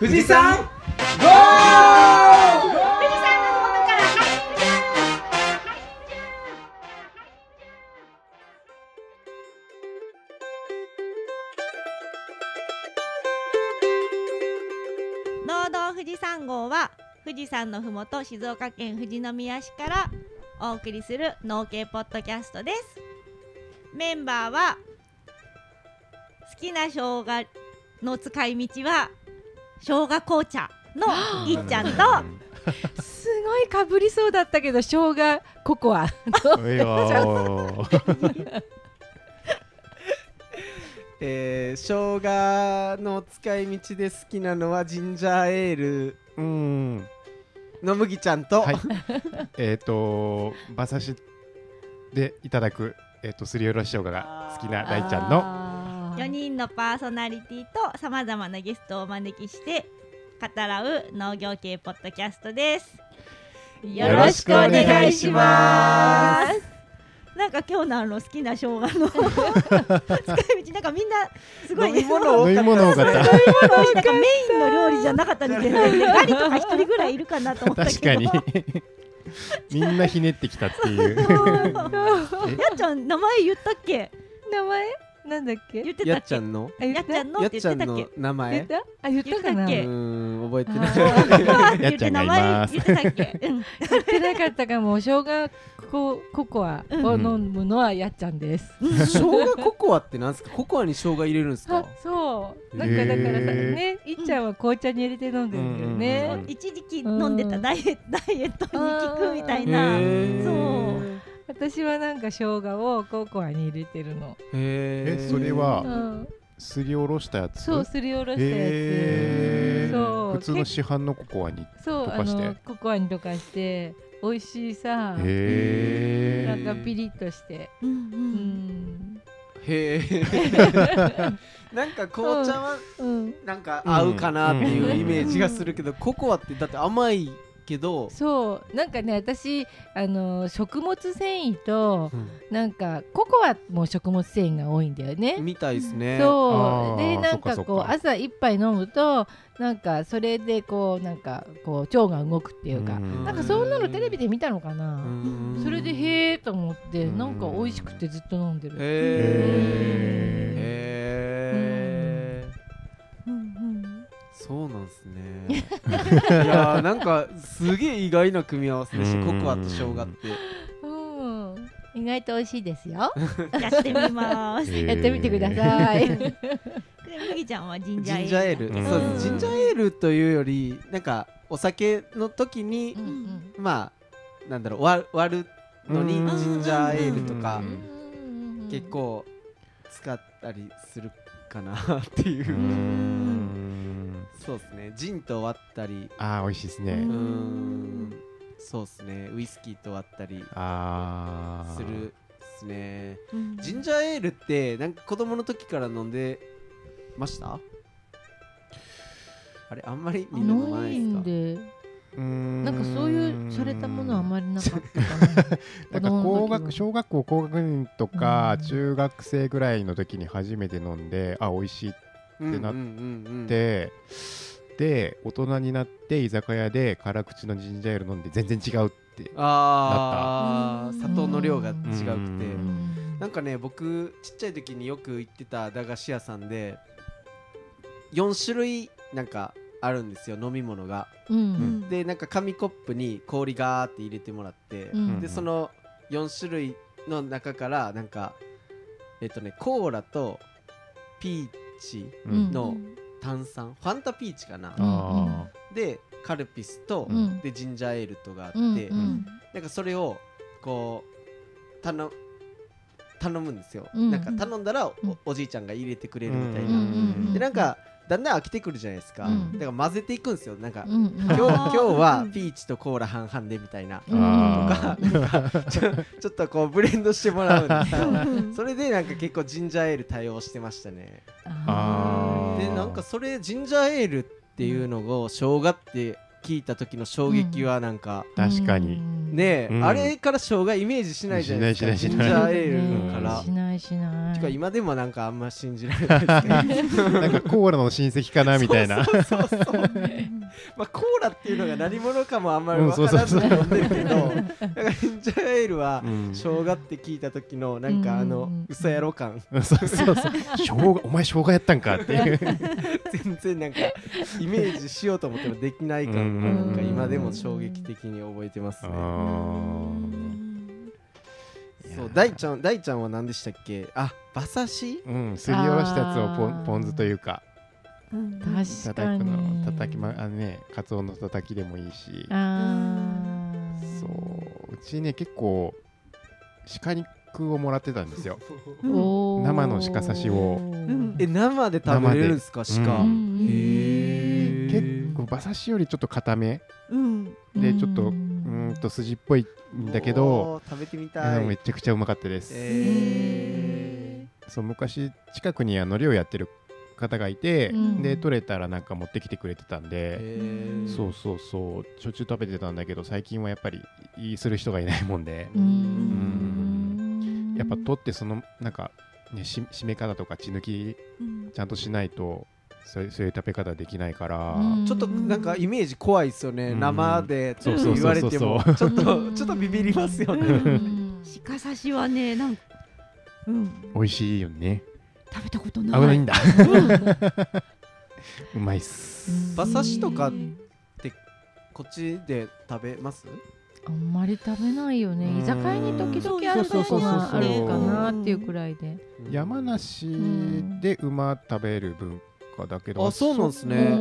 富士山ゴー富士山の麓から農道富士山号は富士山のふもと静岡県富士宮市からお送りする農系ポッドキャストです。メンバーは好きな生姜の使い道は生姜紅茶のいっちゃんとすごいかぶりそうだったけど生姜ココアいやー。えー、生姜の使い道で好きなのはジンジャーエール。うん。の麦ちゃんと、はい。えっと馬刺しでいただくえっ、とすりおろし生姜が好きな大ちゃんのの4人のパーソナリティとさまざまなゲストをお招きして語らう農業系ポッドキャストです。よろしくお願いします。なんか今日のあの好きな生姜の 使い道なんかみんなすごい。飲み物多飲み物多かった。なんかメインの料理じゃなかったみたいな。ガリとか一人ぐらいいるかなと思ったけど。確かに。みんなひねってきたっていう。やっちゃん名前言ったっけ？名前？なんだっけ？言ってたっけ？やっちゃんの？やっちゃんの？ってやっちゃてたっけ？の名言っ前た？あ言ったかな？言ったっけ？うーん覚えてな やっちゃんがいます。言って名前？言ってたっけ、うん、言ってなかったかも生姜コココアを飲むのはやっちゃんです、生姜ココアってなんですか？ココアに生姜入れるんですあかそう。なんかだからさへー。ねいっちゃんは紅茶に入れて飲んでるんだようんね、一時期飲んでたダイエットダイエットに効くみたいな。へー。そう私はなんか生姜をココアに入れてるの、へー。えそれはうん、すりおろしたやつ？そうすりおろしたやつ。そう。普通の市販のココアにそうあ溶かして？のココアに溶かして美味しいさ。へえなんかピリッとして。うんへえなんか紅茶はう。ん。なんか合うかなっていうイメージがするけど、ココアってだって甘いけど、そうなんかね私あの食物繊維とうん。なんかココアも食物繊維が多いんだよね。みたいですね。そう。でなんかこう朝一杯飲むとなんかそれでこうなんかこう腸が動くっていうかうん。なんかそんなのテレビで見たのかな。うん。それでへえと思ってうんなんか美味しくてずっと飲んでる。へえそうなんですね。いやーなんかすげえ意外な組み合わせでしたココアと生姜って。うん。意外と美味しいですよ。やってみます。やってみてください。で麦ちゃんはジンジジャーエール。ンジンジャーエールというよりなんかお酒の時に、うんうん。まあなんだろう割割るのにうん。ジンジャーエールとかうん。結構使ったりするかなっていう。う、そうですね。ジンと割ったり。あー美味しいですね。うーん。そうですね。ウイスキーと割ったり。あー。するですね。うん。ジンジャーエールってなんか子供の時から飲んでました？あれあんまりみんな飲まないで。すかなんかそういう洒落たものはあまりなかったかな。なんか高学小学校高学年とかうん中学生ぐらいの時に初めて飲んであ美味しいっってなっってて、で大人になって居酒屋で辛口のジンジャーエール飲んで全然違うってああうん砂糖の量が違くて。うん。なんかね僕ちっちゃい時によく行ってた駄菓子屋さんで4種類なんかあるんですよ飲み物が。うんでなんか紙コップに氷ガーって入れてもらって、うんでその4種類の中からなんかえっとねコーラとピーチうん。の炭酸ファンタピーチかな、あでカルピスと、うん。でジンジャーエールとがあって、うんうん。なんかそれをこう頼頼むんですよ、うん。なんか頼んだらお,、じいちゃんが入れてくれるみたいな、うんうん。でなんかだんだん飽きてくるじゃないですか、うん。だから混ぜていくんですよ。なんか、うんうん。今日今日はピーチとコーラ半々でみたいな、うん。あとかちょちょっとこうブレンドしてもらうんですよ。うん。それでなんか結構ジンジャーエール対応してましたね。でなんかそれジンジャーエールっていうのを生姜って聞いた時の衝撃はなんか、確かに。うん。ねえ、うん。あれから生姜イメージしないじゃないですか。ジンジャーエールから。ししない。てか今でもなんかあんま信じられないですけど なんかコーラの親戚かなみたいな。そうそうそう まあコーラっていうのが何者かもあんまり分からず飲んでるけど なんかジンジャーエールはうん。生姜って聞いた時のなんかあのうん。嘘やろ感。そうそうそう。生姜お前生姜やったんかっていう。全然なんかイメージしようと思ってもできない感うんがなんか今でも衝撃的に覚えてますねそう大ちゃん大ちゃんは何でしたっけ？あ馬刺し？うんすりおろしたやつをポンポン酢というか。うん確か叩くのきまあのねカツオの叩きでもいいし。そううちね結構鹿肉をもらってたんですよ。生の鹿刺しを。ん。え生で食べれるんですか鹿、うんへえ結構馬刺しよりちょっと硬めうん。でちょっとうーんと筋っぽいんだけど食べてみいたい。やめちゃくちゃうまかったです、えそう昔近くにあの漁やってる方がいて、うん。で取れたらなんか持ってきてくれてたんー。で、そうそうそう。しょっちゅう食べてたんだけど最近はやっぱりする人がいないもんで。う、ん。やっぱ取ってそのなんか、ね、し締め方とか血抜きうん。ちゃんとしないとそういうそういう食べ方できないから、うん。ちょっとなんかイメージ怖いですよね、うん。生でちょっとそう言われても。ちょっとちょっとビビりますようね、ん。鹿刺しはねなんうん。美味しいよね。食べたこと危ない。ないんだ。うまいっす。馬刺しとかこっちで食べます？あんまり食べないようん。ね居酒屋に時々あるそうそうそうそうことがあるかなっていうくらいで。山梨で馬食べる文化だけど、あそうなんすね。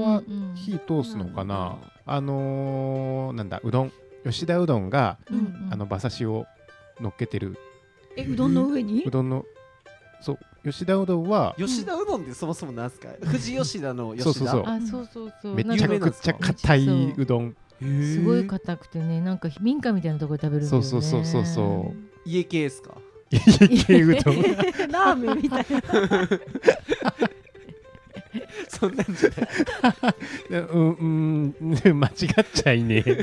火通すのかな、あのー、なんだうどん。吉田うどんが、うんあの馬刺しを乗っけてる。えうどんの上に？うどんのそう。吉田うどんは吉田うどんってそもそもなんすか？富士吉田の吉田？そうそうそう。あそうそうそう。めちゃくちゃ硬いうどん。すごい硬くてねなんか民家みたいなところで食べるんだよね。そうそうそうそうそう。家系ですか？家系うどん。ラーメンみたいな そんなんじゃない。うんうん間違っちゃいね。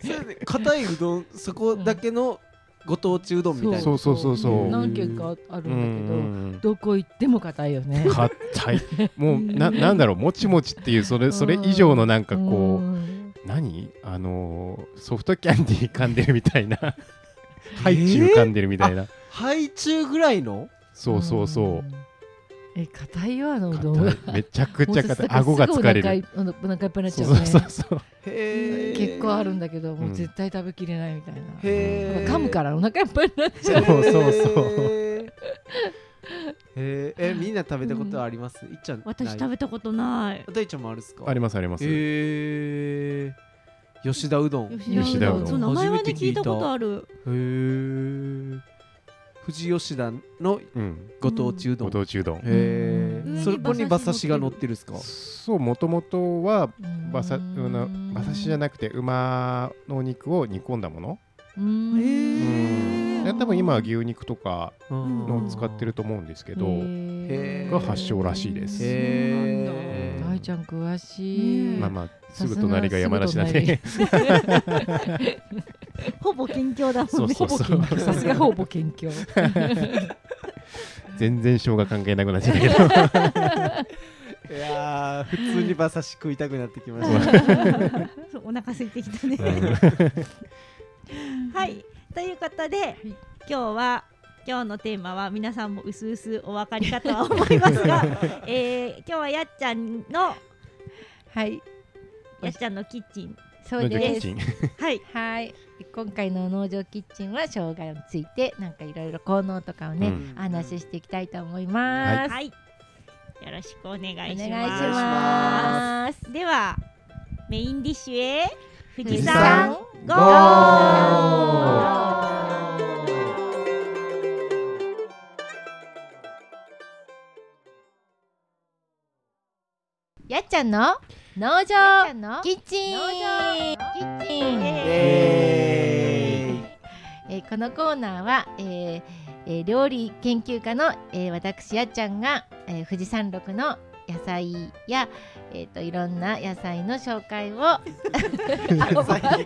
それで硬いうどんそこだけのご当地うどんみたいな。そうそうそうそう何軒かあるうんんだけどどこ行っても硬いよね。硬い。もうななんだろうもちもちっていうそれそれ以上のなんかこう何？あのーソフトキャンディー噛んでるみたいな。ハイチュウ噛んでるみたいな。ハイチュウぐらいの？そうそうそう。うんえ硬いよあのうどんめちゃくちゃ硬い。顎が疲れる。お腹いっぱいになっちそうゃうね。そうそうそう。へー。結構あるんだけどもうん。う絶対食べきれないみたいな。へー。噛むからお腹いっぱいになっちゃう。そうそうそうへー。へー。えみんな食べたことあります？いっちゃん私食べべたことない。大ちゃんもあるっすか？ありますあります。へえ吉田うどん。へ吉田うどん。そう名前はね初めて聞いた。聞いたことある。え富士吉田のうん。ご当地うどん、ご当地うどん。へえうん。そこに馬刺しが乗ってるっすか？そうもともとは馬刺しじゃなくて馬のお肉を煮込んだもの。うん。へー。で多分今は牛肉とかうん。のを使ってると思うんですけど、が発祥らしいです。へー。大ちゃん詳しい。まあまあすぐ隣が山梨なんで ほぼ近況だもんね。そうそうそう。ほぼ近況さすがほぼ謙虚 全然生姜関係なくなっちゃったけど。いやー普通に馬刺し食いたくなってきました。そうお腹空いてきたね。うん。はい。ということで、今日は今日のテーマは皆さんもうすうすお分かりかとは思いますが、えー、今日はやっちゃんのはい。やっちゃんのキッチン。そうです。はい。はい今回の農場キッチンは生姜についてなんかいろいろ効能とかをね、うん。話ししていきたいと思います、はい。よろしくお願いします。お願いします。ではメインディッシュへ富士士山山ゴゴー。やっちゃんの農場キッチン。キッチン。ええーこのコーナーは、えーえ料理研究家の、えー私やっちゃんが、えー富士山麓の野菜や、えー、といろんな野菜の紹介を野菜ばか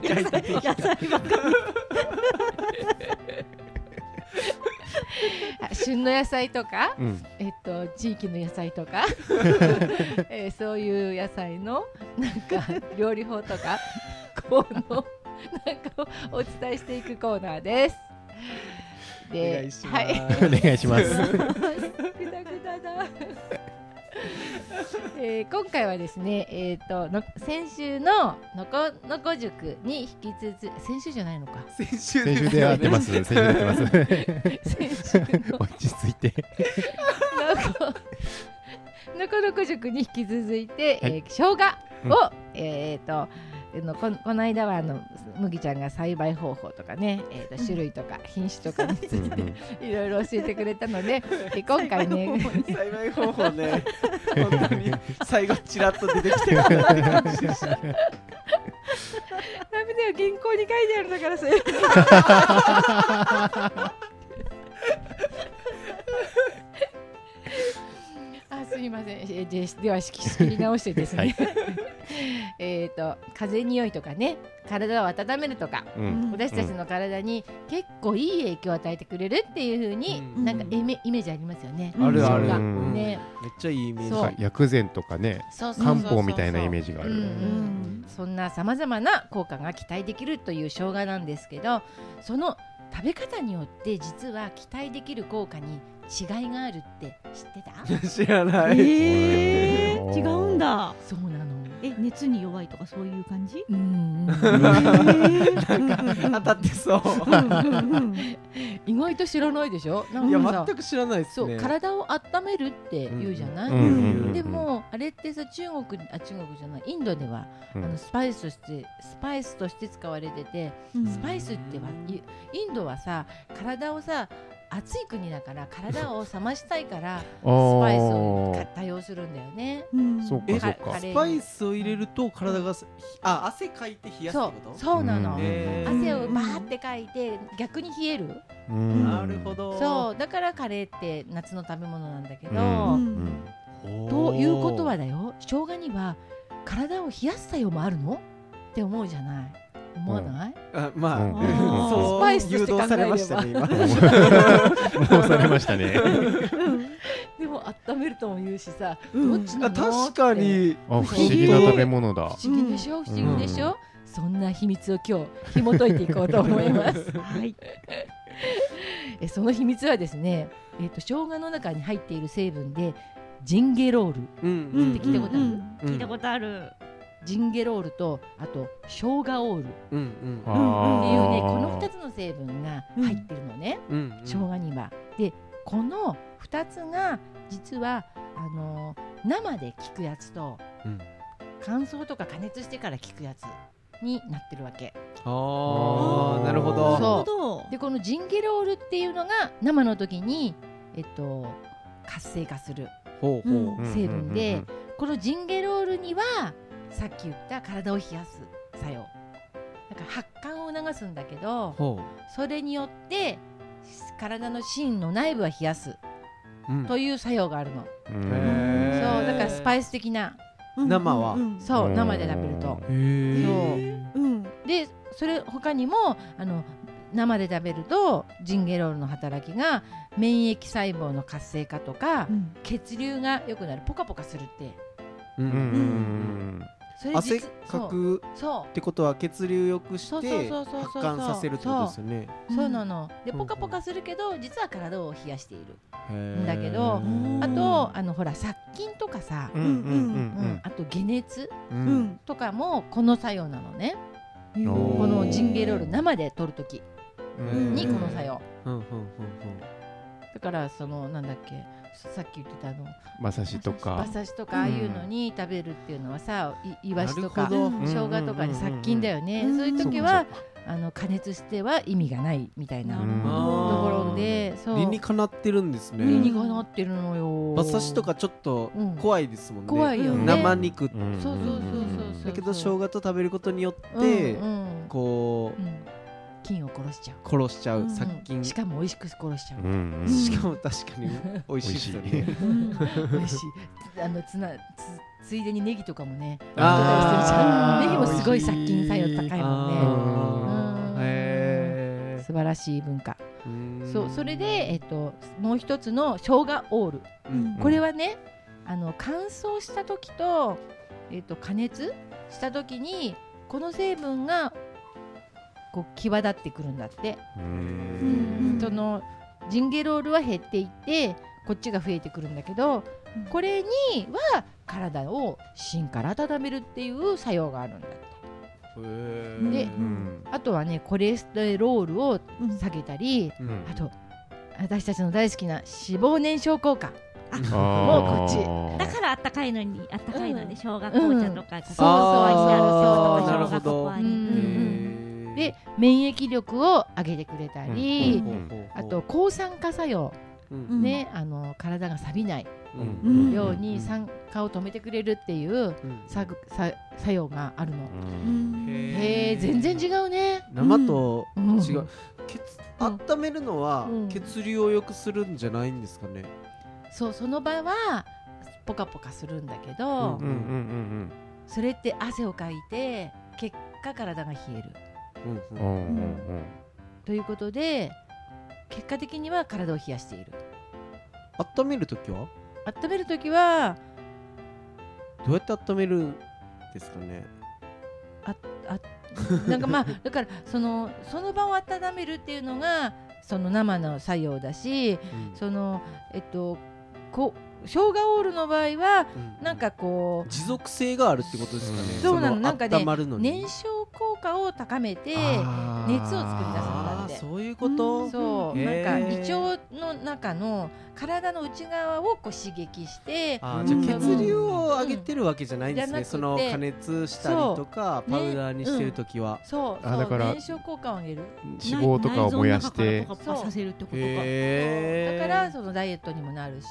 あ旬の野菜とか、うんえっと、地域の野菜とか、えーそういう野菜のなんか料理法とかこのなんかをお伝えしていくコーナーです。お願いしますはい、お願いします。ぐだぐだだ。えー今回はですね、えー、との先週ののこのこ塾に引き続き先週じゃないのか先週先週で会ってます。先週で会ってます。先週の落ち着いて。のこのこのこ塾に引き続いて、はいえー生姜を、うんえっ、とあのここの間はあの麦ちゃんが栽培方法とかね、えー、と種類とか品種とかについて いろいろ教えてくれたのでで 今回ね栽培方法ね。本当に。最後ちらっと出てきてるからって感じでした。ダメだよ原稿に書いてあるんだからそれみません。えででは仕切り直してですね、はい。えっと風匂いとかね体を温めるとかうん。私たちの体に結構いい影響を与えてくれるっていう風に、うん。なんかイメイメージありますよね。あるある。生姜うん。ね、めっちゃいいイメージ。薬膳とかね、そうそうそうそう。漢方みたいなイメージがある。うんうんそんなさまざまな効果が期待できるという生姜なんですけどその食べ方によって実は期待できる効果に違いがあるって知ってた？知らない、えー、違うんだ。そうなの。え熱に弱いとかそういう感じ？うん 当たってそう。意外と知らないでしょ？なんいや全く知らないですそうね体を温めるって言うじゃない、うんうんうんでもあれってさ中国あ中国じゃない。インドでは、うん。あのスパイスとしてスパイスとして使われててスパイスってはいインドはさ体をさ暑い国だから体を冷ましたいから スパイスをか多用するんだよね。そうかそうか。カレーに。スパイスを入れると体がすあ汗かいて冷やすそうってこと？そうなの、汗をバーってかいて逆に冷える、うん。なるほど。そうだからカレーって夏の食べ物なんだけど、ということはだよ。生姜には体を冷やす作用もあるの？って思うじゃない思わない、あまあ、うん。そうスパイスとして誘導されましたね今されましたね。でも温めるとも言うしさ、うん。どっちな確かに。あ不思議な食べ物だ。不思議でしょ、不思議でしょ、そんな秘密を今日紐解いていこうと思います。はい。えその秘密はですね、えっ、と生姜の中に入っている成分でジンゲロール、うん。うん聞いたことある？うん。聞いたことあるジンゲロールとあと生姜オール。ってうんうん。あー。いうねこの2つの成分が入ってるのね、うん生姜には。でこの2つが実はあの生で効くやつと、うん。乾燥とか加熱してから効くやつになってるわけ。ああなるほど。でこのジンゲロールっていうのが生の時に、えっと、活性化する成分で、このジンゲロールにはさっき言った体を冷やす作用。だから発汗を促すんだけどほそれによって体の芯の内部は冷やすううん。という作用があるの、そうだからスパイス的な。生は。うんうんそう生で食べると。そう。うん。でそれ他にもあの生で食べるとジンゲロールの働きが免疫細胞の活性化とか、うん。血流が良くなる。ポカポカするって。ううんん。うん汗実かくそってことは血流良くしてそうそうそうそう発汗させるってことですよね。う。そうなの。でうんポカポカするけど実は体を冷やしている。へー。だけどうん。あとあのほら殺菌とかさ、あと解熱とかもこの作用なのね。このジンゲロール生で取るときうんにこの作用だからそのなんだっけさっき言ってたあの馬刺しと馬か。刺しとかああいうのに食べるっていうのはさいイワシとか生姜とかに殺菌だよね。うん。そういう時はかあの加熱しては意味がないみたいなうんところでそう。理にかなってるんですね。理にかなってるのよ。馬刺しとかちょっとうん。怖いですもんね。怖いよね。生肉うんそうそうそうそうそうだけど生姜と食べることによってうんうん。こうん菌を殺しちゃう。う殺しちゃう。うん。殺菌。うんしかも美味しく殺しちゃう。うんうん。しかも確かに美味しい。ですよね。うん。美味しい。あのつなつついでにネギとかもねあネギもすごい殺菌作用高いもんね。素晴らしい文化。うーん。そうそれで、えっと、もう一つの生姜オール。うん。これはねあの乾燥した時と,、えっと加熱した時にこの成分がこう際立ってくるんだって、うーうん。んそのジンゲロールは減っていってこっちが増えてくるんだけど、うん。これには体を芯から温めるっていう作用があるんだって。でうんあとはねコレステロールを下げたり、うん。あと私たちの大好きな脂肪燃焼効果。もうこっち。だからあったかいのにあったかいのうん。で生姜紅茶とかそうあーなるほ生姜ど。ココアにうんうん。へーで免疫力を上げてくれたり、あと抗酸化作用、ねあの体が錆びないように酸化を止めてくれるっていううん。ささ作用があるの。うん。へえ全然違うね。生とうん。違う。血温めるのはうん。血流を良くするんじゃないんですかね？そうその場はポカポカするんだけど、うんうんうんうん。それって汗をかいて結果体が冷えるということで結果的には体を冷やしている。温めるときは？温める時はどうやって温めるんですかね？なんかまあ だからそのその場を温めるっていうのがその生の作用だしうん。そのえっとこ生姜オールの場合はうん。なんかこ持続性があるってことですかね？そうなの。なんかね燃焼効果を高めて熱を作り出すんだって。そういうこと？そう。へー。なんか胃腸の中の体の内側をこう刺激してあーじゃ血流を上げてるわけじゃないんですね、じゃなくてその加熱したりとかそう。パウダーにしてるときは、そうそうあだから燃焼効果を上げる。脂肪とかを燃やして。させるってことか。へー。だからそのダイエットにもなるし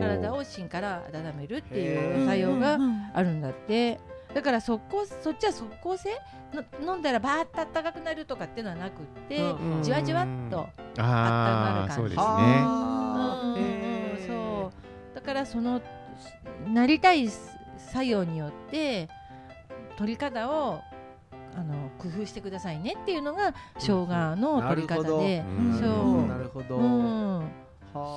体を芯から温めるっていう作用がうん。あるんだってだから速攻そっちは即効性？の飲んだらバーッと暖かくなるとかっていうのはなくって、うんうんじわじわっとああ温まる感じ。そうですね。うん。そうだからそのなりたい作用によって取り方をあの工夫してくださいねっていうのが生姜の取り方で、うん。そう。なるほど、うん、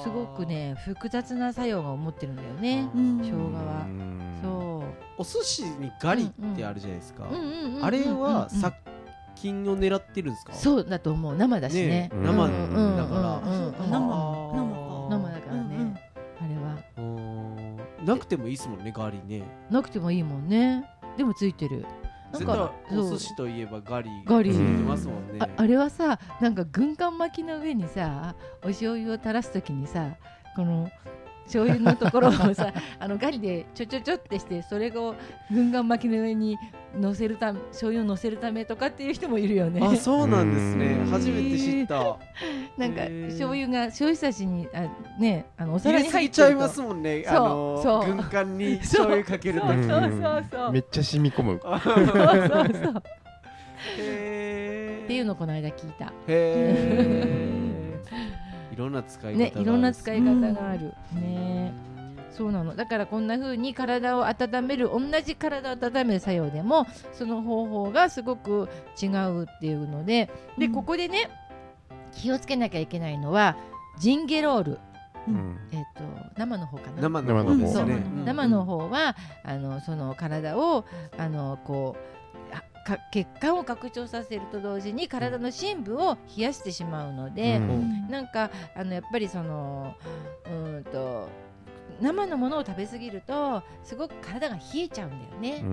すごくね複雑な作用が持ってるんだよね。うん。生姜は。うん。そお寿司にガリってあるじゃないですか、あれはうん殺菌を狙ってるんですか？そうだと思う。生だしね。生だから、生。生生だからね、あれは。なくてもいいですもんねガリね。なくてもいいもんね。でもついてるなんかそう。お寿司といえばガリガリついてますもんね。ああれはさなんか軍艦巻きの上にさお醤油を垂らすときにさこの醤油のところをさ あのガリでちょちょちょってしてそれを軍艦巻きの上に乗せるため醤油を乗せるためとかっていう人もいるよね。あそうなんですね。うん。初めて知った。なんか醤油が醤油差しにあねあのお入皿に入ってると。ちゃいますもんね。そう。あのそう。軍艦に醤油かけるとそうへそうそうそう。めっちゃ染み込む。そうそうそう。えっていうのをこの間聞いた。へえいろんな使い方がある。ねいろんな使い方がある。うんね。そうなの。だからこんな風に体を温める同じ体を温める作用でもその方法がすごく違うっていうのででうん。ここでね気をつけなきゃいけないのはジンゲロール、うん。えっと生の方かな。生の方ね。う。ん。生の方はあのその体をあのこうあか血管を拡張させると同時に体の深部を冷やしてしまうので、うん。なんかあのやっぱりそのうーんと生のものを食べ過ぎるとすごく体が冷えちゃうんだよね。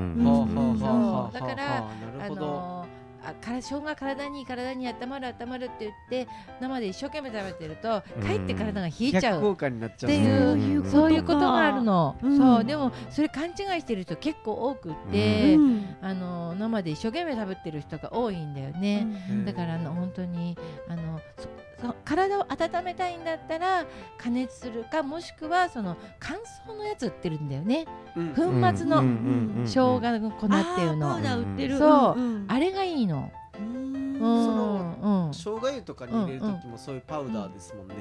だからなあるほど。のあから生姜体に体に温まる温まるって言って生で一生懸命食べてるとうん。かえって体が冷えちゃう。逆効果になっちゃう。っていううん。そういうことがあるの、うん。そう。でもそれ勘違いしてる人結構多くって、うん。あの生で一生懸命食べてる人が多いんだよね、うん。だからあの本当にあのそそ体を温めたいんだったら加熱するかもしくはその乾燥のやつ売ってるんだよね。うん。粉末の生姜の粉っていうの、あれがいいの、そのうん、生姜油とかに入れる時もそういうパウダーですもんね。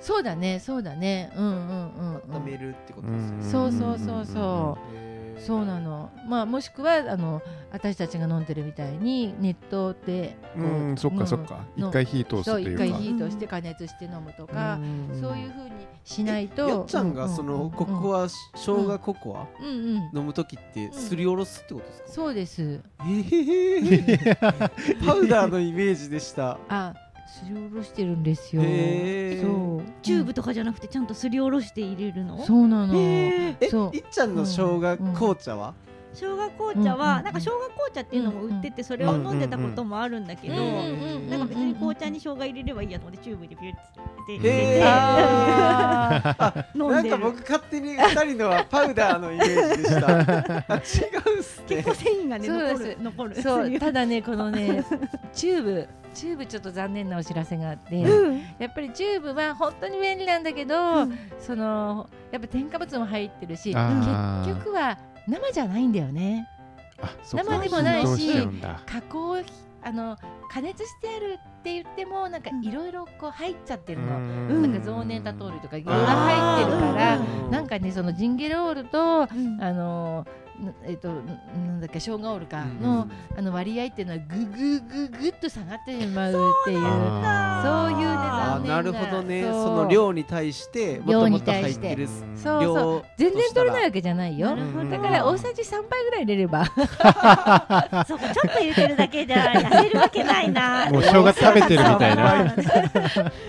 そうだねそうだね。うんうんうん、うん、温めるってことですよね。そうそうそうそへそうなの。まあもしくはあの私たちが飲んでるみたいに熱湯でこうんそっかそっか。の一回火通すというか。一回火通して加熱して飲むとか、うん。そういうふうにしないと。やっちゃんがそのココア生姜ココアうんうん。飲む時ってすりおろすってことですか？そうです。ええ パウダーのイメージでした。あすりおろしてるんですよ。そう。チューブとかじゃなくてちゃんとすりおろして入れるの？そうなの。そう。いっちゃんの生姜紅茶は？生姜紅茶は、うんなんか生姜紅茶っていうのも売っててそれを飲んでたこともあるんだけど、うんうんうんなんか別に紅茶に生姜入れればいいやと思ってチューブでピュッて入れて、あ飲んでる。なんか僕勝手に二人のはパウダーのイメージでした。あ違うんすね。結構繊維がね残る残る。そう ただねこのねチューブチューブちょっと残念なお知らせがあって、うん。やっぱりチューブは本当に便利なんだけど、うんそのやっぱ添加物も入ってるし結局は生じゃないんだよね。生でもないし加工あの加熱してあるって言ってもなんかいろいろこう入っちゃってるの、うん。なんか増粘多糖類とかいろいろ入ってるからなんかねそのジンゲロールとうん。あのなえっとなんだっけ生姜オールかうん。の、あの割合っていうのはぐぐぐぐっと下がってしまうっていう。そういうね残念あーなるほどね。その量に対しても量にともと対して入って。るそうそう。量全然取れないわけじゃないよ。だから大さじ3杯ぐらい入れれば。そうかちょっと入れてるだけじゃ痩せるわけないな。もう生姜食べてるみたいな。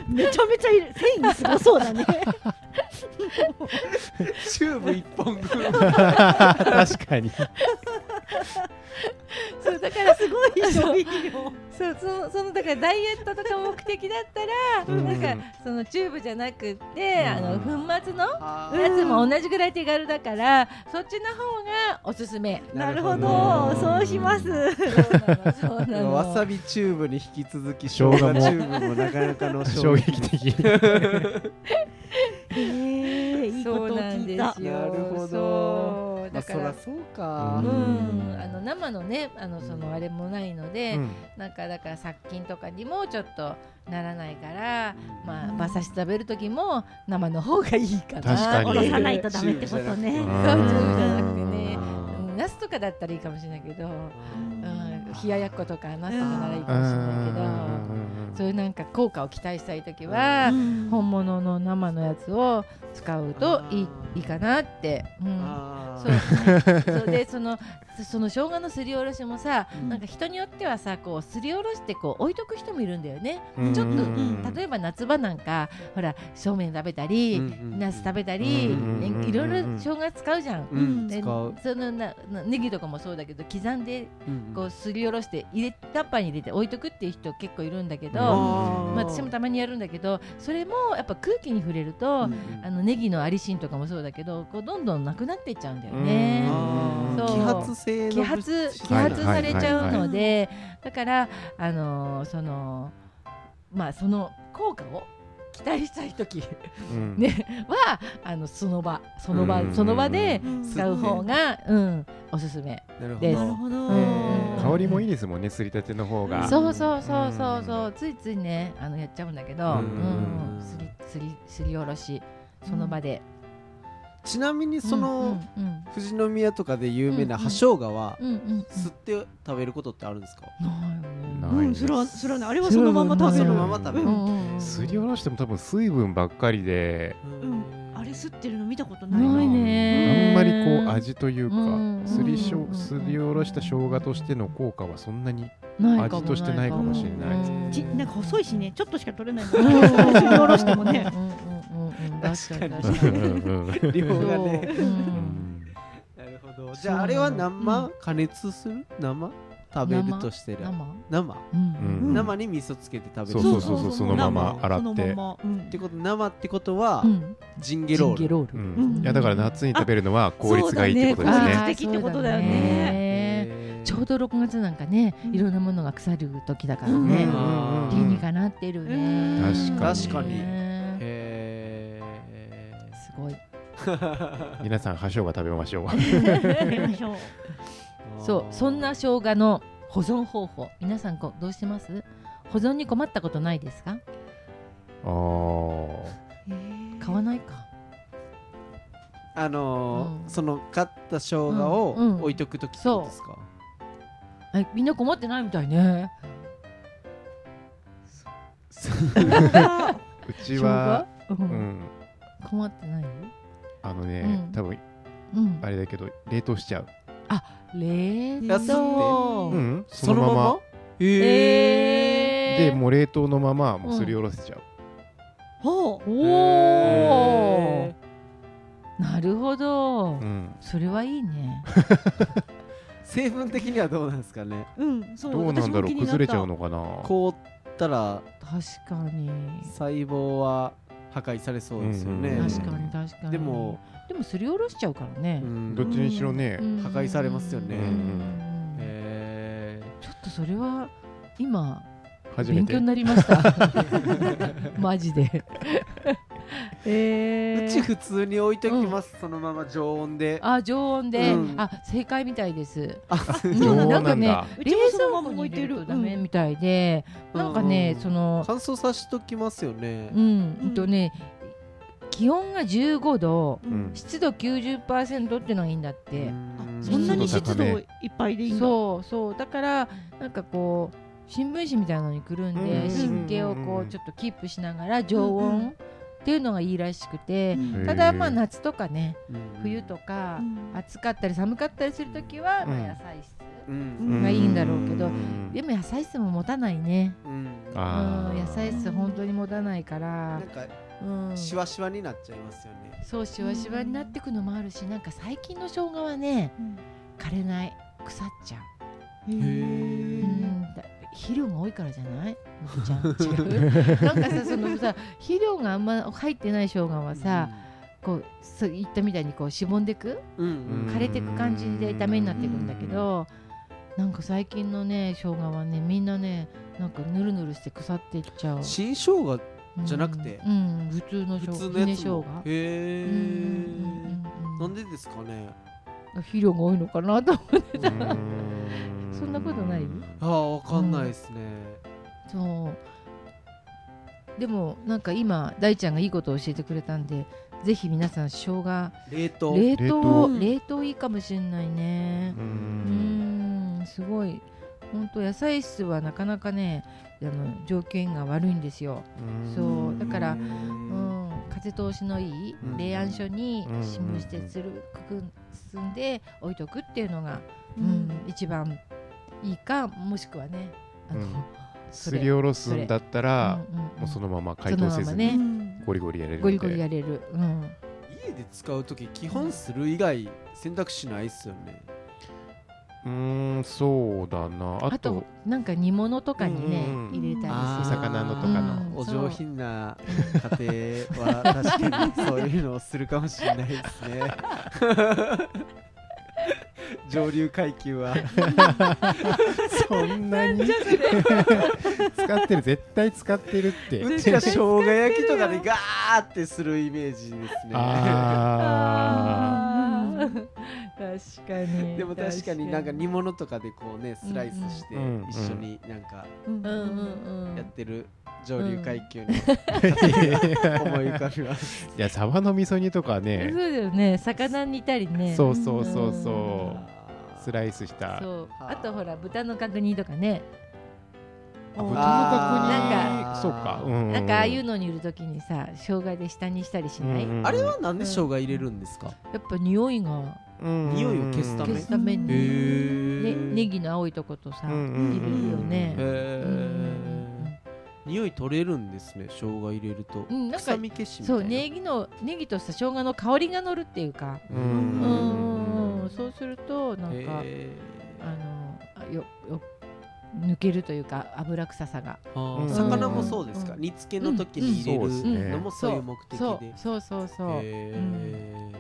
めちゃめちゃいる。繊維すごそうだねチューブ一本分。確かに。そうだからすごい消費量そうそそのだからダイエットとか目的だったら、うん。なんかそのチューブじゃなくって、あの粉末のあやつも同じぐらい手軽だから、そっちの方がおすすめ。なるほど。そうします。そうなの。わさびチューブに引き続き生生姜チューブもなかなかの衝衝撃的。えー、いいことをそうなん聞いたですよ。なるほどだから。そらそうか。ううん。ん、あの生のねあのそのあれもないので、うん。なんかだから殺菌とかにもちょっとならないから、まあうん馬刺し食べる時も生の方がいいかな。確かに。おろさないとダメってことね。ナスとかだったらいいかもしれないけど、うん。うん、冷ややっことかナスとかならいいかもしれないけど、そういうなんか効果を期待したい時は、うん。本物の生のやつを使うといいいいかなって。うん。あそうーそう。でそのその生姜のすりおろしもさ、うん。なんか人によってはさこうすりおろしてこう置いとく人もいるんだよね、うん。ちょっと、うん。うん。例えば夏場なんかほらそうめん食べたり、ナス食べたり、うん。ねいろいろ生姜使うじゃん。うん。で使う。そのななネギとかもそうだけど刻んでうん。こうすりおろして入れタッパーに入れて置いとくっていう人結構いるんだけど、まあ、私もたまにやるんだけどそれもやっぱ空気に触れると、うんあのネギのアリシンとかもそうだけどこうどんどんなくなっていっちゃうんだよね。揮発性の揮発揮発されちゃうので、だからあのーそのまあその効果を期待したい時。うん。ね。はあのその場。その場うん。その場でうん。使う方が、うん、おすすめ。なるほです。どなるほど、うん。香りもいいですもんねすりたての方が。そうそうそうそうそう。ついついねあのやっちゃうんだけど、ううんん、すりすりすりおろし。その場で、ちなみにその富士宮とかで有名なうん葉生姜は吸って食べることってあるんですか？ないうん、それはそれはねあれはそのまま食べる。そのまま食べる。すりおろしても多分水分ばっかりでうん。あれ吸ってるの見たことない。ないねあんまりこう味というかうんすりしょうんすりおろした生姜としての効果はそんなにないかも味としてないかもしれないうん。ちなんか細いしね。ちょっとしか取れないすり おろしてもね確かに。量がね。なるほどじゃああれは生加熱する？生？食べるとしてる。生？生？うん。うん。生に味噌つけて食べる。そうそうそうそのまま洗って。ってこと生ってことはうん。ジンゲロール。いやだから夏に食べるのは効率がいいってことですね。効率的ってことだよね。ちょうど6月なんかねいろんなものが腐る時だからうん。ねうん。理にかなってるね。うん。確かにごい。ー 皆さん葉生姜食べましょう。やりましょう。そうそんな生姜の保存方法。皆さんこうどうしてます？保存に困ったことないですか？あー。へー。買わないか。あのーうん。その買った生姜をうんうん。置いとく時ってことですか、えみんな困ってないみたいね。う。ちは、う、うん。ん、困ってない？あのね、うん。多分うん。あれだけど冷凍しちゃう。冷安って。凍うん、そのまま。へええでもう冷凍のままもうすりおろせちゃう。ほう。おへおなるほど、うん、それはいいね。成分的にはどうなんですかね？うんそう。どうなんだろう？崩れちゃうのかな？凍ったら確かに。細胞は破壊されそうですよね、うん確かに確かに。でも、でもすりおろしちゃうからね。う、ん。どっちにしろね、うん。破壊されますよね。うんへちょっとそれは今勉強に。なりました。マジでえー、ーうち普通に置いときます、そのまま常温で。あ常温で、うん。あ正解みたいです。あ常温なんかね冷蔵庫にま置いてるダメみたいで、なんかね、うん。その乾燥さしときますよね。うん、うん。とね気温が15度うん。湿度90%っていうのがいいんだって、うん。そんなに湿度いっぱいでいいんだ。そうそう。だからなんかこう新聞紙みたいなのにくるんで、うん。湿気をこうちょっとキープしながら常温っていうのがいいらしくて、うん。ただまあ夏とかねうん。冬とかうん。暑かったり寒かったりするときは、うん。まあ、野菜室、うん。がいいんだろうけどん。でも野菜室も持たないね、うん。野菜室本当に持たないから。なん、かうん、シワシワになっちゃいますよね。そうしわしわになってくのもあるしなんか最近の生姜はねうん。枯れない。腐っちゃう、へへうー。ん、だ肥料が多いからじゃない？ちゃん。なんかさそのさ肥料があんま入ってない生姜はさ、こうそう言ったみたいにこうしぼんでく？うんうん。枯れてく感じでダメになっていくんだけどなんか最近のね生姜はねみんなねなんかぬるぬるして腐っていっちゃう。新生姜じゃなくて？うん、うん。普通の生普姜通のやつも。へうんうんえうんうん。なんでですかね？肥料が多いのかなと思ってた。うん。そんなことない？ああわかんないですね。そう。でもなんか今大ちゃんがいいことを教えてくれたんでぜひ皆さん生姜。冷凍。冷冷凍。凍冷凍いいかもしれないね。ううんんすごい。本当野菜室はなかなかねあの条件が悪いんですよ。そう。だからうん、風通しのいいうん。冷暗所にうん新聞してつるくく包んで置いとくっていうのが、ううんん、一番いいかもしくはねあの、すりおろすんだったら、もうそのまま解凍せずにね。ゴリゴリやれるゴリゴリやれる、うん、家で使う時基本する以外選択肢ないっすよねうーんそうだな。ああととなんか煮物とかにね、うん。うん入れたりす。る魚のとかの。うんお上品な家庭は確かにそういうのをするかもしれないですね。上流階級は。そんなに？使ってる絶対使ってるって。うちが生姜焼きとかでガーってするイメージですね。ああー確かにでも確かになんか煮物とかでこうねスライスして一緒になんかうんうんうんうん。やってる上流階級の家庭思い浮かびます。ーいやサバの味噌煮とかそうねだよね。魚煮たりね。そうそうそうう。ん。そうスライスした。そう。あ。とほら豚の角煮とかね。あ豚のなん角煮そうか。うんなんかああいうのにいるときにさ生姜で下にしたりしない、あれはなんで生姜入れるんですか？やっぱ匂いがうん匂いを消すため。消すためへに、ー。ね、ネギの青いとことさ、うんうんうん入れるよね、匂い取れるんですね生姜入れると。うんなんか臭み消しみたいな。そうネギのネギとさ生姜の香りが乗るっていうか。ううんんうん。そうするとなんかへあのあよよ抜けるというか油臭さが。魚もそうですか？うん。煮付けの時に入れるのもそういう目的そうでそうそうそう、へー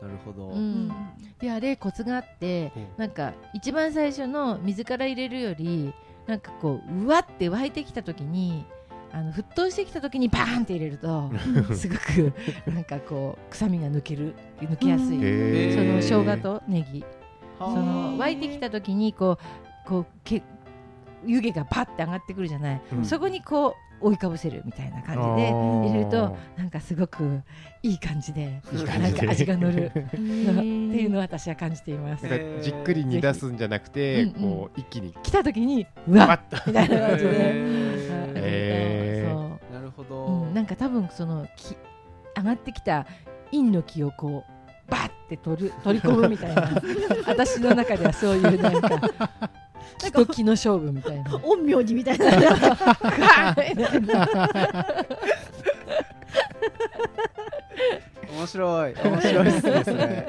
なるほど。うん。であれコツがあってうんなんか一番最初の水から入れるよりなんかこううわって湧いてきた時にあの沸騰してきた時にバーンって入れると すごくなんかこう臭みが抜ける抜けやすい、うん。その生姜とネギ。その湧いてきた時にこうこうけ湯気がパッて上がってくるじゃない、うん。そこにこ覆いかぶせるみたいな感じで入れるとなんかすごくいい感じでいい感じで。なんか味が乗る。っていうのを私は感じています。じっくり煮出すんじゃなくて、うんうん。こう一気に来た時にうわっみたいな感じで。へー。そう。なるほうどん、なんか多分そのき上がってきた陰の気をこうバッて取る取り込むみたいな。私の中ではそういうなんか気と気の勝負みたいな。陰陽師みたいな。面白い。面白いっすね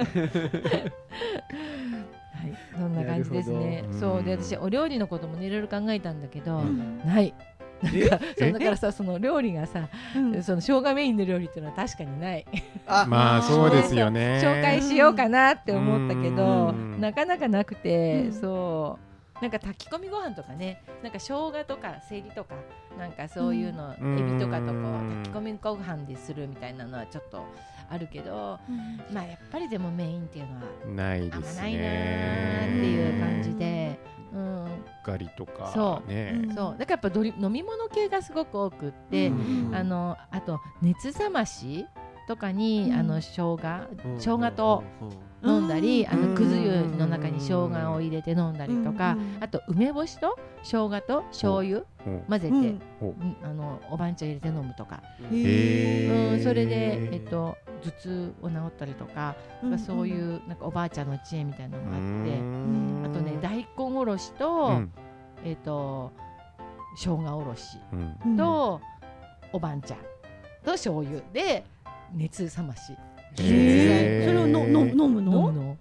はい、そんな感じですね。そうでうん私お料理のこともねいろいろ考えたんだけど、うん。ない。なんかだからさその料理がさ、うん。その生姜メインの料理っていうのは確かにない。あ。まあそうですよね。紹介しようかなって思ったけど、うん。なかなかなくて、うん。そう。なんか炊き込みご飯とかね、なんか生姜とかセリとか、なんかそういうの、うん。エビとかとこううん。炊き込みご飯でするみたいなのはちょっとあるけど、まあやっぱりでもメインっていうのはないですあんまないなーねっていう感じで、うん、ガリとかそう。ねうんそう。だからやっぱどり飲み物系がすごく多くって、うん。あのあと熱冷ましとかに、うん。あの生姜うん。生姜とうん飲んだり、あうんのくず湯の中に生姜を入れて飲んだりとか、うんあと梅干しと生姜と醤油う。ん混ぜて、あのおばん茶入れて飲むとか、うんそれで、えっと、頭痛を治ったりとか、うんそういうなんかおばあちゃんの知恵みたいなのがあって。うん。あとね大根おろしと、うん。えっ、と生姜おろしと、おばんちゃんと醤油で熱冷ましそれをのの飲む飲の。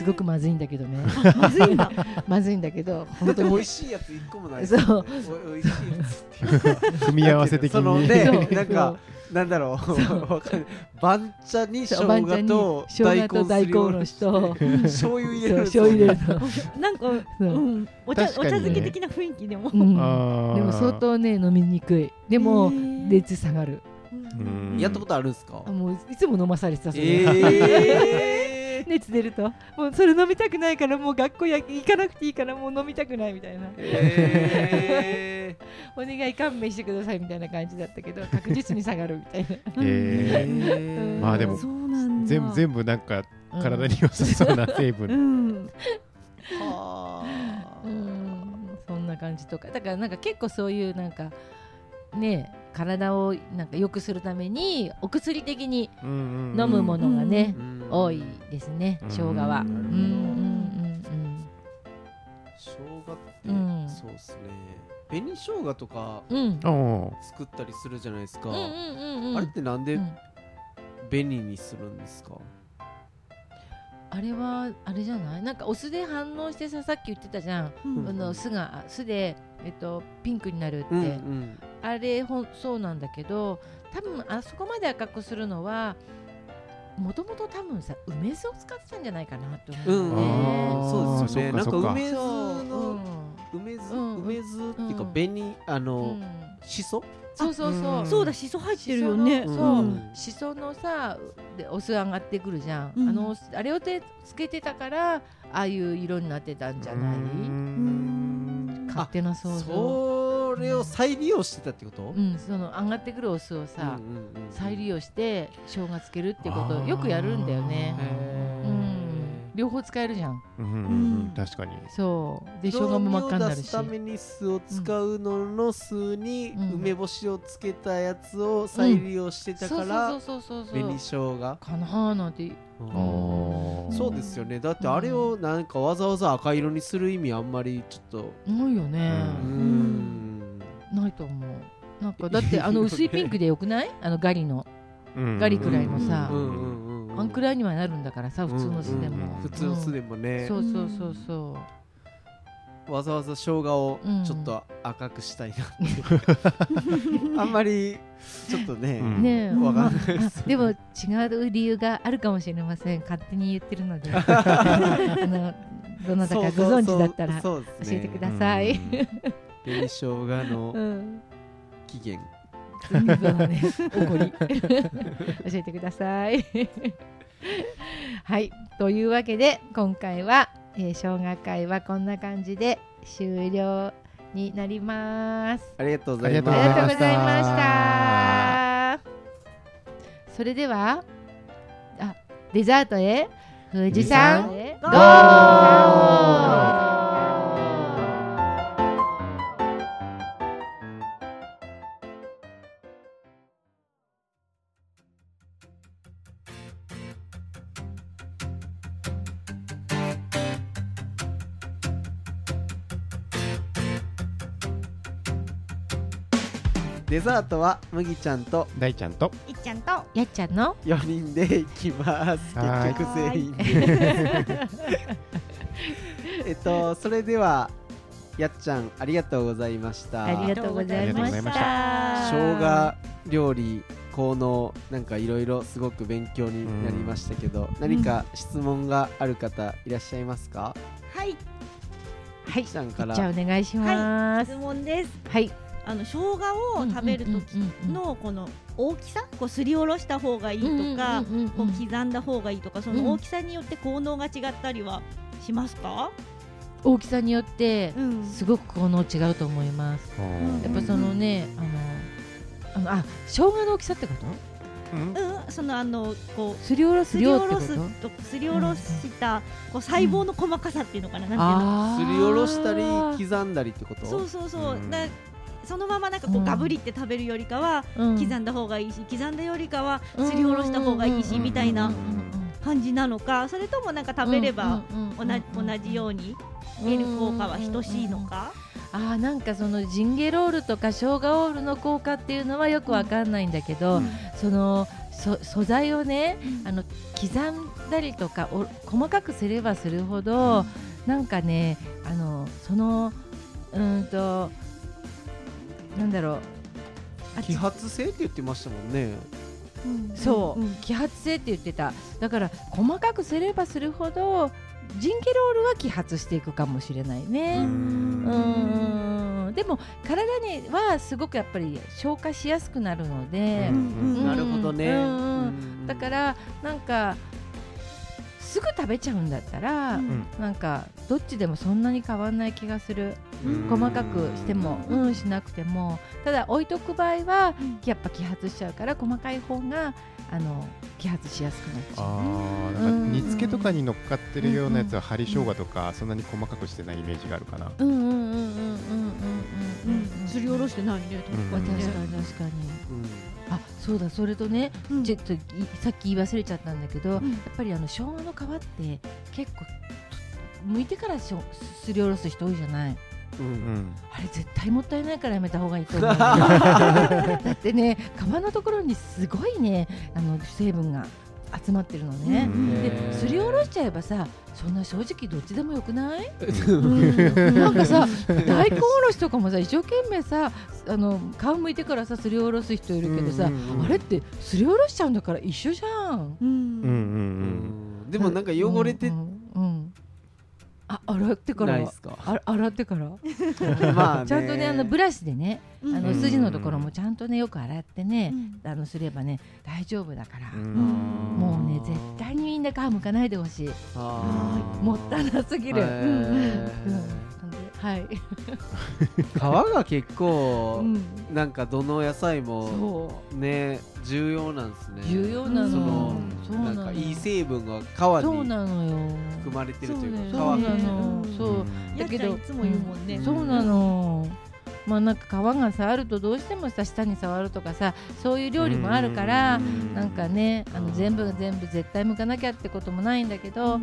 すごくまずいんだけどね。ー まずいんだ。まずいんだけど。本当美味しいやつ一個もない。そう。お美味しいやつっていう。組み合わせ的にそのね そう。なんかなんだろう。そう。わかんない。番茶に生姜と生姜と大根おろしと醤油入れる醤油入れる。の、なんかそう。うん。お茶お茶漬け的な雰囲気でも。でも相当ね飲みにくい。でも熱下がる。うんやったことあるんですか？あもういつも飲まされてたそれ、え 熱出ると。もうそれ飲みたくないからもう学校や行かなくていいからもう飲みたくないみたいな。え お願い勘弁してくださいみたいな感じだったけど確実に下がるみたいな。へー。うん。まあでもそうなんだ。全部全部なんかうん。体に良さそうな成う分ん。はあ。うん。そんな感じとか。だからなんか結構そういうなんかね体をなんか良くするためにお薬的に飲むものがね、うん。多いですね生姜は。ううんんうん。生姜って、うんそうですね。紅生姜とかうん。作ったりするじゃないですか、うんうんうんうん。あれってなんでうん。紅にするんですか、あれはあれじゃない？なんかお酢で反応してささっき言ってたじゃん、うん。あの酢があ酢で、えっと、ピンクになるって、うんうん。あれほんそうなんだけど多分あそこまで赤くするのはもともと多分さ梅酢を使ってたんじゃないかなと思うんうん。そうですよね。なんか梅酢そう。の梅酢、うん梅酢っていうかうん。紅あうんの、うんしそそうそうそう。うん。そうだしそ入ってるよね。しそううん。しそのさでお酢上がってくるじゃん、うん。あのあれをてつけてたからああいう色になってたんじゃない？勝手な想像。それを再利用してたってこと、うんその上がってくるお酢をさ、うんうんうん再利用して生姜つけるっていうことをよくやるんだよね両方使えるじゃん。うん。うん。うん確かに。そう。で生姜も真っ赤になるし。ために酢を使うのの酢にうん梅干しをつけたやつを再利用してたからそうそうそうそうそう。紅生姜。かなーなんて。そうですよね。だってあれをなんかわざわざ赤色にする意味あんまりちょっとないよね、うーん。んないと思う。なんかだってあの薄いピンクでよくない？あのガリの。うん。ガリくらいのさ。うんうんうんうんあんくらいにはなるんだからさ普通の酢でも、うんうんうん。普通の酢でもね。そうそうそうそわざわざ生姜をうん。ちょっと赤くしたいなって。あんまりちょっとねううん。ねえ。わかんないあ でも違う理由があるかもしれません。勝手に言ってるので。あのどなたかご存知だったら教そうそうそうですね。えてください。紅生姜のうん起源そうだね、怒り 教えてください。はい、というわけで今回は、えー、生姜会はこんな感じで終了になります。ありがとうございますありがとうございました。それでは、あ、デザートへ富士山ゴー。デザートは麦ちゃんと大ちゃんといっちゃんとやっちゃんの4人で行きます。結局全員で。えっとそれではやっちゃんありがとうございました。ありがとうございました。生姜料理効能なんかいろいろすごく勉強になりましたけど、何か質問がある方いらっしゃいますか、はい。はい、ちゃんから。じゃあお願いします。質問です。はい。あの生姜を食べる時のこの大きさこうすりおろした方がいいとかこう刻んだ方がいいとかその大きさによって効能が違ったりはしますか、大きさによってうん。すごく効能違うと思います。ん。やっぱそのね、あのあのあ生姜の大きさってこと？うん。うん、そのあのこうすりおろすすり量ってこと？おろすとすりおろしたこう細胞の細かさっていうのかな、なんていうの？すりおろしたり刻んだりってこと？そうそうそう、うん。だそのままなんかこううん。ガブリって食べるよりかはうん。刻んだ方がいいし刻んだよりかはすりおろした方がいいしみたいな感じなのかそれともなんか食べれば同じ同じように得る効果は等しいのか？あーなんかそのジンゲロールとか生姜オールの効果っていうのはよくわかんないんだけど、そのそ素材をねあの刻んだりとかお細かくすればするほど、なんかねあのそのうーんとなんだろう。あ揮発性って言ってましたもんね。そう、ん揮発性って言ってた。だから細かくすればするほどジンゲロールは揮発していくかもしれないね。ううんでも体にはすごくやっぱり消化しやすくなるので、うんなるほどね、うんうんうん。だからなんかすぐ食べちゃうんだったら、うん、なんかどっちでもそんなに変わんない気がする、うん、細かくしてもうん。しなくても。ただ置いとく場合は、やっぱ揮発しちゃうから細かい方があの揮発しやすくなっちゃう、ね、あなんか煮付けとかに乗っかってるようなやつは針生姜とかそんなに細かくしてないイメージがあるかな。うんうんうんうんうんうんうんうん。すりおろしてないねに確かに確かに、うん。あそうだそれとねうん。ちょっといさっき言い忘れちゃったんだけど、うん。やっぱりあの生姜の皮って結構剥いてからしょすりおろす人多いじゃない？うんうん。あれ絶対もったいないからやめた方がいいと思う だってね皮のところにすごいねあの成分が集まってるのね、うん。ですりおろしちゃえばさそんな正直どっちでもよくない、うん。なんかさ大根おろしとかもさ一生懸命さあの皮むいてからさすりおろす人いるけどさ、あれってすりおろしちゃうんだから一緒じゃん。うん。うんうんうん。でもなんか汚れてあ洗ってから？ないですか？あ洗ってから？まあね。ちゃんとねあのブラシでねあのうん筋のところもちゃんとねよく洗ってねうん。あのすればね大丈夫だからうん。もうね絶対にみんな皮むかないでほしい。もったいなすぎるはい。皮が結構うん。なんかどの野菜もそね重要なんですね。う重要なの。そのななんのかいい成分が皮に含まれてるというか皮そうながそう。やっちゃんいつも言うもんね、うん。そうなの。まあなんか皮がさあるとどうしてもさ舌に触るとかさそういう料理もあるからうん。なんかねあの全部が全部絶対剥かなきゃってこともないんだけど、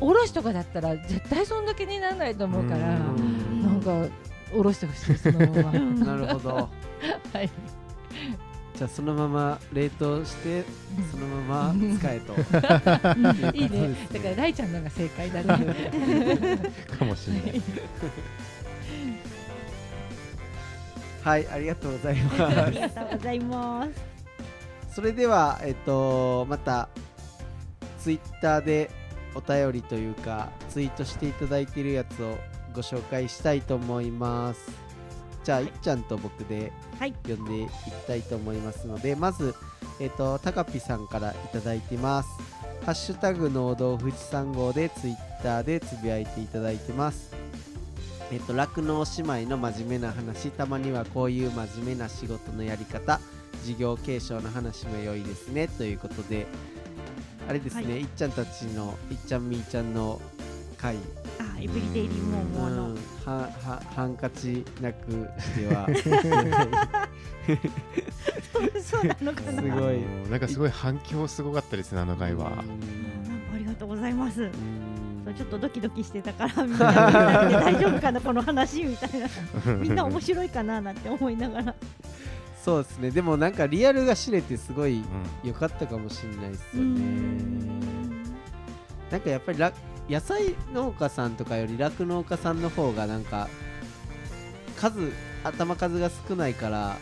おろしとかだったら絶対そんだけにならないと思うから、うん。なんかおろしてほしいそのまま。なるほど。はい。じゃあそのまま冷凍してそのまま使えと。いいね。だからライちゃんのが正解だね。かもしれない。はいありがとうございあまりがとうございます。す。それではえっとまたツイッターでお便りというかツイートしていただいているやつをご紹介したいと思います。じゃあいっちゃんと僕ではい。読んでいきたいと思いますのでまずえっとたかぴさんからいただいてます。ハッシュタグ農道富士山号でツイッターでつぶやいていただいてます。えっと酪農姉妹の真面目な話たまにはこういう真面目な仕事のやり方事業継承の話も良いですねということであれですね、、はい。っちゃんたちのいっちゃんみーちゃんの会。あエブリデイリーモーモーの。うんははハンカチなくしては。そうなのかな。すごい。うんなんかすごい反響すごかったですねあの回は。うんなんかありがとうございます。ちょっとドキドキしてたからみんなみんなで大丈夫かなこの話みたいな。みんな面白いかななんて思いながらそうですね。でもなんかリアルが知れてすごいうん。良かったかもしれないですうよね。ん。なんかやっぱりら野菜農家さんとかより酪農家さんの方がなんか数頭数が少ないから、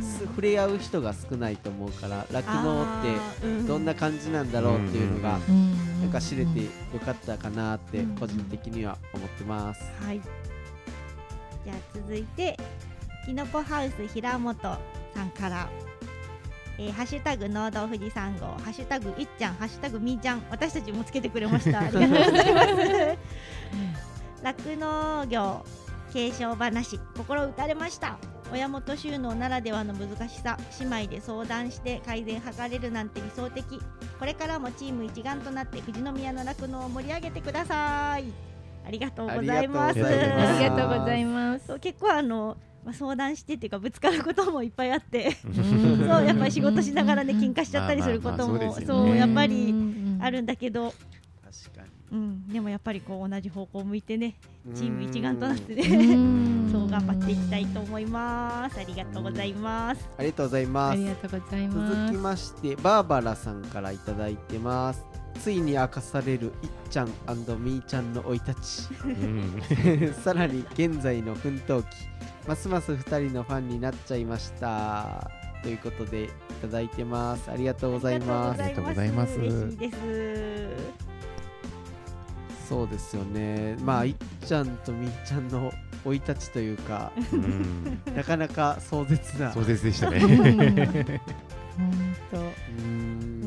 す触れ合う人が少ないと思うから酪農ってどんな感じなんだろうっていうのがうん。なんか知れてよかったかなってうん。個人的には思ってます。はい。じゃあ続いてきのこハウス平本さんから。えーハッシュタグ農道富士山号ハッシュタグいっちゃんハッシュタグみーちゃん私たちもつけてくれました。ありがとうございます。酪農業継承話心打たれました。親元収納ならではの難しさ姉妹で相談して改善図れるなんて理想的。これからもチーム一丸となって富士宮の酪農を盛り上げてください。ありがとうございます。ありがとうございます。結構あの、まあ、相談してっていうかぶつかることもいっぱいあって。うん。そうやっぱり仕事しながらね喧嘩しちゃったりすることもそうやっぱりあるんだけど、確かうん、でもやっぱりこう同じ方向を向いてねにチーム一丸となってね。うん。そう頑張っていきたいと思います。ありがとうございます。ありがとうございます。あり。がとうござい続きましてバーバラさんからいただいてます。ついに明かされるいっちゃんみーちゃんの生い立ち。うん。さらに現在の奮闘期ますます2人のファンになっちゃいました。ということでいただいてます。ありがとうございます。ありがとうございます。嬉しいです。そうですよね。まあいっちゃんとみーちゃんの生い立ちというかうん。なかなか壮絶な。壮絶でしたね。本当。うーん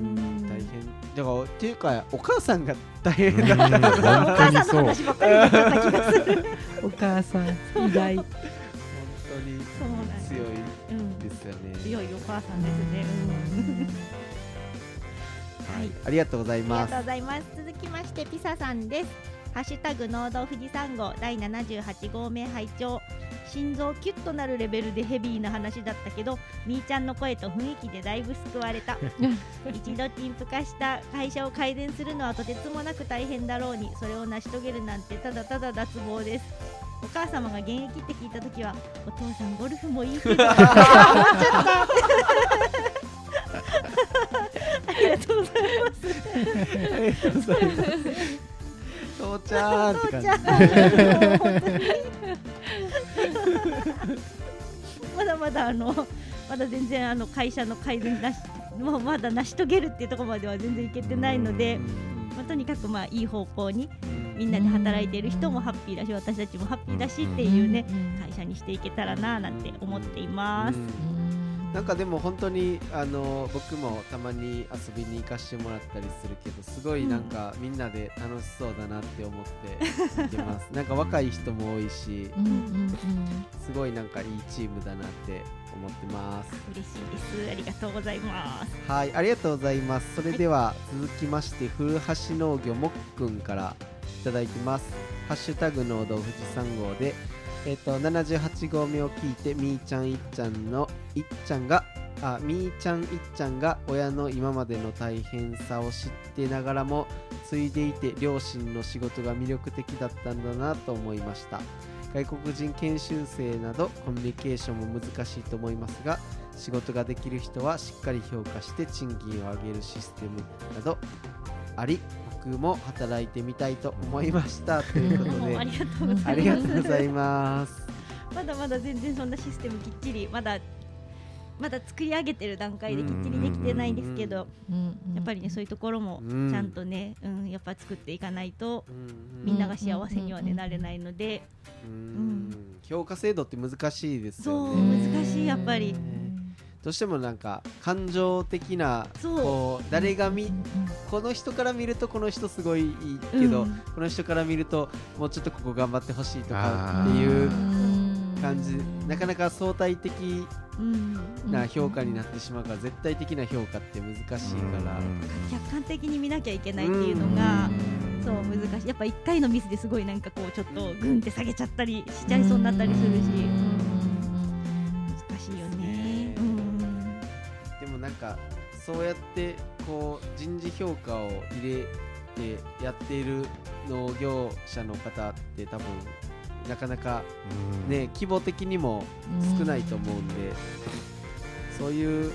だからっていうかお母さんが大変だった。うん本当にそう。話ばっかりだった気がする。お母さん意外本当に強いうんです。よね強いお母さんですね、うん。はい。ありがとうございありますがとうございます。続きましてピサさんです。ハッシュタグ農道富士山号第78号目拝聴心臓キュッとなるレベルでヘビーな話だったけどみーちゃんの声と雰囲気でだいぶ救われた。一度陳腐化した会社を改善するのはとてつもなく大変だろうにそれを成し遂げるなんてただただ脱帽です。お母様が現役って聞いた時はお父さんゴルフもいいけど。って思っちゃったありがとうございます。父ちゃんって感じ。じゃあもう本当に まだまだあのまだ全然あの会社の改善なしもうまだ成し遂げるっていうところまでは全然いけてないので、まあ、とにかくまあいい方向にみんなで働いている人もハッピーだし私たちもハッピーだしっていうね会社にしていけたらななんて思っています。なんかでも本当にあの僕もたまに遊びに行かしてもらったりするけどすごいなんかみんなで楽しそうだなって思って見てます。なんか若い人も多いしうんうん。すごいなんかいいチームだなって思ってます。嬉しいです。ありがとうございます。はいありがとうございます。それでは続きまして古橋農業もっくんからいただいてます。ハッシュタグ農道富士山号でえっ、と78号目を聞いてみーちゃんいっちゃんのいっちゃんがあみーちゃんいっちゃんが親の今までの大変さを知ってながらも継いでいて両親の仕事が魅力的だったんだなと思いました。外国人研修生などコミュニケーションも難しいと思いますが仕事ができる人はしっかり評価して賃金を上げるシステムなどあり僕も働いてみたいと思いました。ということで ありがとうございます。まだまだ全然そんなシステムきっちりまだまだ作り上げてる段階できっちりできてないんですけどやっぱりねそういうところもうん。ちゃんとね、うん、やっぱ作っていかないとうんみんなが幸せにはねなれないので。うん評価制度って難しいですそうよね難しいやっぱりどうしてもなんか感情的なこう誰が見この人から見るとこの人すごいいいけど、うん。この人から見るともうちょっとここ頑張ってほしいとかっていううん。感じなかなか相対的うんな評価になってしまうから絶対的な評価って難しいから。客観的に見なきゃいけないっていうのがそう難しい。やっぱ1回のミスですごいなんかこうちょっとグンって下げちゃったりしちゃいそうになったりするしそうやってこう人事評価を入れてやっている農業者の方って多分なかなかね規模的にも少ないと思うんで、そういう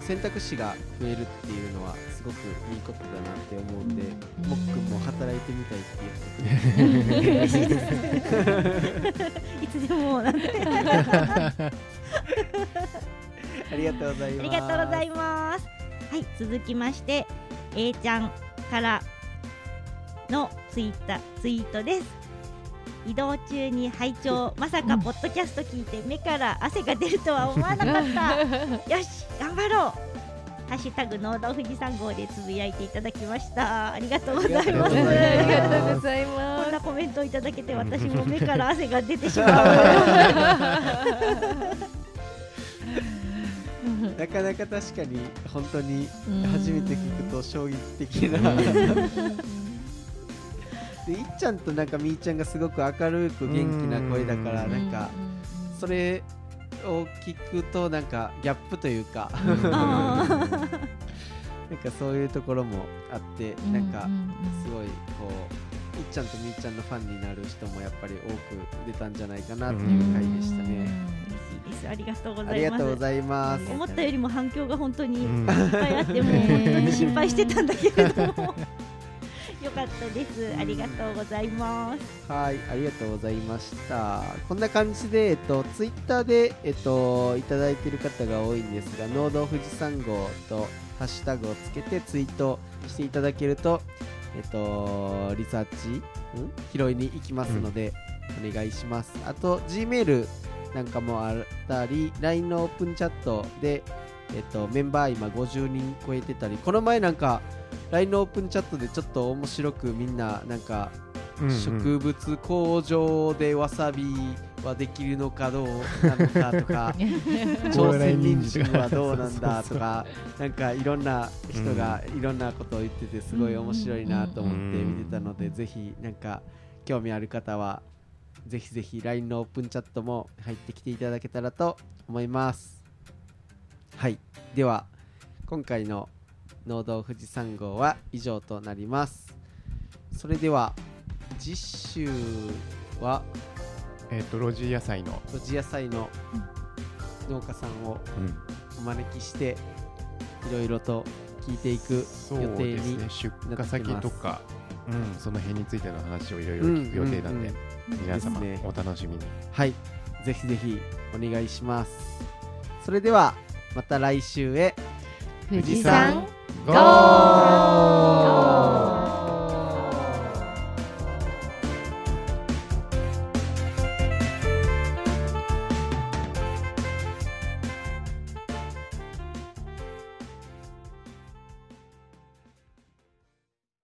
選択肢が増えるっていうのはすごくいいことだなって思うんで、うん。もっくんも働いてみたいって言ってくれて嬉しいで。すいつでもなんて。ありがとうございますはい、続きまして、A ちゃんからのツイッターツイートです。移動中に拝聴まさかポッドキャスト聞いて目から汗が出るとは思わなかった。よし、頑張ろう。ハッシュタグ農道富士山号でつぶやいていただきました。ありがとうございます。ありがとうございますこまんなコメントをいただけて私も目から汗が出てしまう。なかなか確かに本当にうん。初めて聞くと衝撃的な。でいっちゃんとなんかみーちゃんがすごく明るく元気な声だからうん。なんかそれを聞くとなんかギャップというか。あなんかそういうところもあってなんかすごいこういっちゃんとみーちゃんのファンになる人もやっぱり多く出たんじゃないかなっていう回でしたねです。ありがとうごあざいます。りがとうございます思ったよりも反響が本当にいっうんぱいあってもう本当に心配してたんだけれどもよかったですありがとうございますはい、ありがとうございました。こんな感じで、えっと、ツイッターで、えっと、いただいている方が多いんですが、農道富士山号とハッシュタグをつけてツイートしていただけると、えっと、リサーチ、ん？拾いに行きますので、お願いします。あと、Gmail なんかもあったり、LINE のオープンチャットで、えっと、メンバー今50人超えてたり、この前なんか、LINE のオープンチャットでちょっと面白くみんななんか植物工場でわさびはできるのかどうなのかとか 朝鮮人参はどうなんだとかなんかいろんな人がいろんなことを言っててすごい面白いなと思って見てたのでぜひなんか興味ある方はぜひぜひ LINE のオープンチャットも入ってきていただけたらと思います。はい。では今回の農道富士山号は以上となります。それでは次週はえっと路地野菜の露地野菜の農家さんをうん。お招きしていろいろと聞いていく予定にですね。出荷先とかうん。その辺についての話をいろいろ聞く予定なんで。うん皆様、ね、お楽しみに。はい。ぜひぜひお願いします。それではまた来週へ。富士山ゴー！